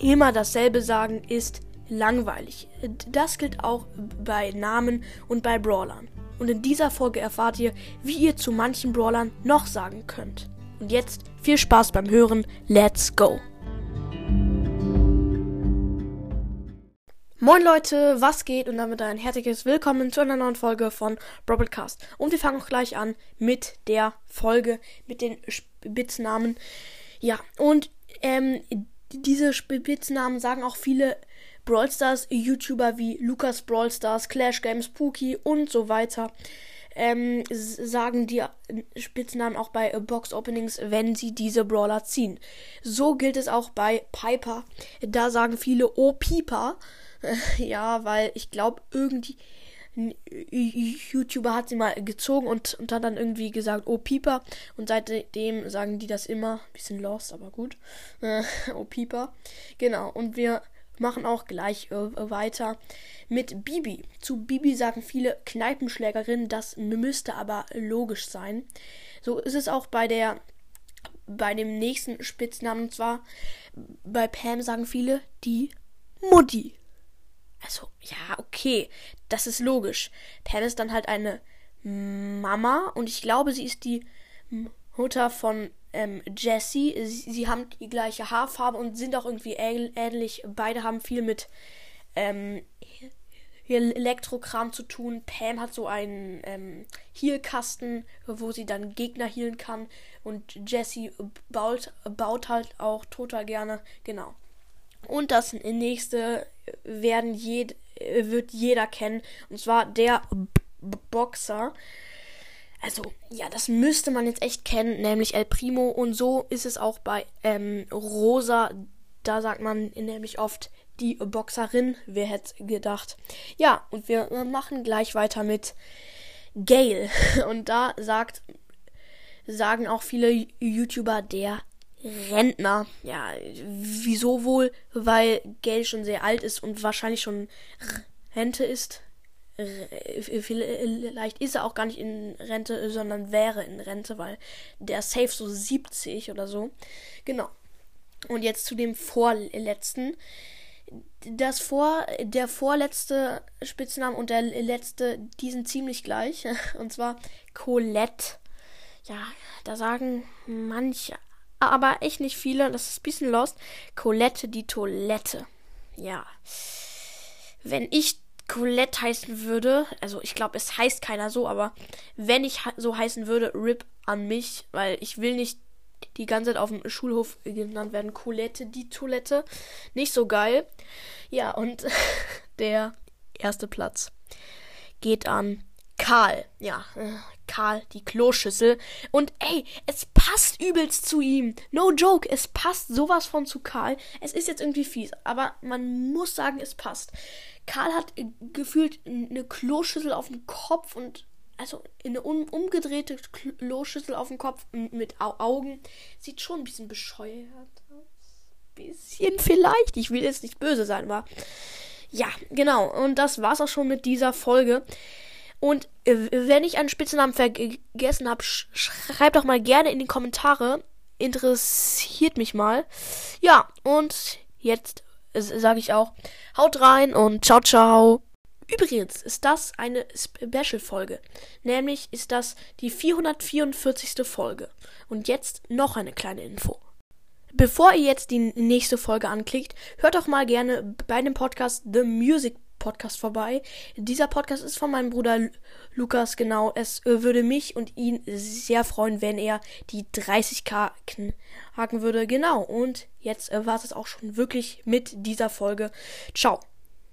immer dasselbe sagen ist langweilig. Das gilt auch bei Namen und bei Brawlern. Und in dieser Folge erfahrt ihr, wie ihr zu manchen Brawlern noch sagen könnt. Und jetzt viel Spaß beim Hören. Let's go! Moin Leute, was geht? Und damit ein herzliches Willkommen zu einer neuen Folge von Broadcast. Und wir fangen auch gleich an mit der Folge, mit den Spitznamen. Ja, und ähm, diese Spitznamen sagen auch viele Brawl Stars YouTuber wie Lukas Brawl Stars, Clash Games, Pookie und so weiter. Ähm, sagen die Spitznamen auch bei Box Openings, wenn sie diese Brawler ziehen. So gilt es auch bei Piper. Da sagen viele Oh Piper. ja, weil ich glaube, irgendwie YouTuber hat sie mal gezogen und, und hat dann irgendwie gesagt, oh Pieper. Und seitdem sagen die das immer. Bisschen lost, aber gut. oh Pieper. Genau. Und wir machen auch gleich äh, weiter mit Bibi. Zu Bibi sagen viele Kneipenschlägerinnen, das müsste aber logisch sein. So ist es auch bei der bei dem nächsten Spitznamen und zwar bei Pam sagen viele die Mutti. Also, ja, okay, das ist logisch. Pam ist dann halt eine Mama und ich glaube, sie ist die Mutter von ähm, Jessie. Sie, sie, haben die gleiche Haarfarbe und sind auch irgendwie ähnlich. Beide haben viel mit ähm, Elektrokram zu tun. Pam hat so einen ähm, Healkasten, wo sie dann Gegner healen kann. Und Jessie baut, baut halt auch total gerne. Genau. Und das nächste werden jed wird jeder kennen. Und zwar der B Boxer. Also, ja, das müsste man jetzt echt kennen, nämlich El Primo. Und so ist es auch bei ähm, Rosa. Da sagt man nämlich oft die Boxerin. Wer hätte gedacht? Ja, und wir machen gleich weiter mit Gail. Und da sagt, sagen auch viele YouTuber der Rentner. Ja, wieso wohl? Weil Gail schon sehr alt ist und wahrscheinlich schon Rente ist. Vielleicht ist er auch gar nicht in Rente, sondern wäre in Rente, weil der Safe so 70 oder so. Genau. Und jetzt zu dem vorletzten. Das vor, der vorletzte Spitzname und der letzte, die sind ziemlich gleich. Und zwar Colette. Ja, da sagen manche, aber echt nicht viele. Das ist ein bisschen lost. Colette die Toilette. Ja. Wenn ich Colette heißen würde, also ich glaube, es heißt keiner so, aber wenn ich so heißen würde, RIP an mich, weil ich will nicht die ganze Zeit auf dem Schulhof genannt werden. Colette, die Toilette. Nicht so geil. Ja, und der erste Platz geht an Karl. Ja, äh, Karl, die Kloschüssel. Und ey, es passt übelst zu ihm. No joke, es passt sowas von zu Karl. Es ist jetzt irgendwie fies, aber man muss sagen, es passt. Karl hat gefühlt eine Kloschüssel auf dem Kopf und also eine um, umgedrehte Kloschüssel auf dem Kopf mit Augen. Sieht schon ein bisschen bescheuert aus. Bisschen vielleicht. Ich will jetzt nicht böse sein, aber ja, genau. Und das war's auch schon mit dieser Folge. Und äh, wenn ich einen Spitznamen vergessen habe, sch schreibt doch mal gerne in die Kommentare. Interessiert mich mal. Ja, und jetzt sage ich auch, haut rein und ciao, ciao. Übrigens ist das eine Special-Folge. Nämlich ist das die 444. Folge. Und jetzt noch eine kleine Info. Bevor ihr jetzt die nächste Folge anklickt, hört doch mal gerne bei dem Podcast The Music Podcast vorbei. Dieser Podcast ist von meinem Bruder Lukas, genau. Es äh, würde mich und ihn sehr freuen, wenn er die 30k knacken würde. Genau. Und jetzt äh, war es auch schon wirklich mit dieser Folge. Ciao.